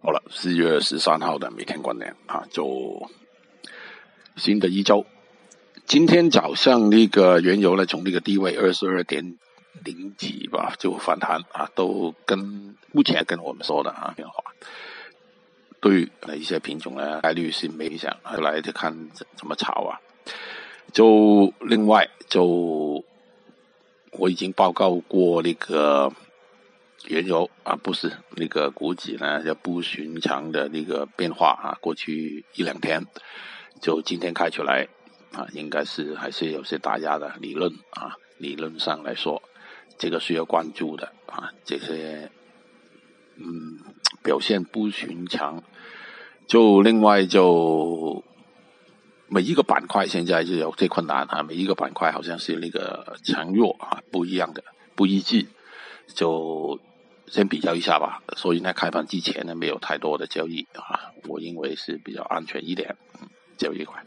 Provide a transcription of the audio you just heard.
好了，四月十三号的每天观点啊，就新的一周。今天早上那个原油呢，从那个低位二十二点零几吧，就反弹啊，都跟目前跟我们说的啊变化。对于一些品种呢，概率是没影响，后来就看怎么炒啊。就另外就我已经报告过那个。原油啊，不是那个股指呢，要不寻常的那个变化啊。过去一两天，就今天开出来啊，应该是还是有些打压的理论啊。理论上来说，这个需要关注的啊。这些嗯表现不寻常，就另外就每一个板块现在就有这困难啊。每一个板块好像是那个强弱啊不一样的，不一致，就。先比较一下吧，所以呢，开盘之前呢，没有太多的交易啊，我认为是比较安全一点，交易块。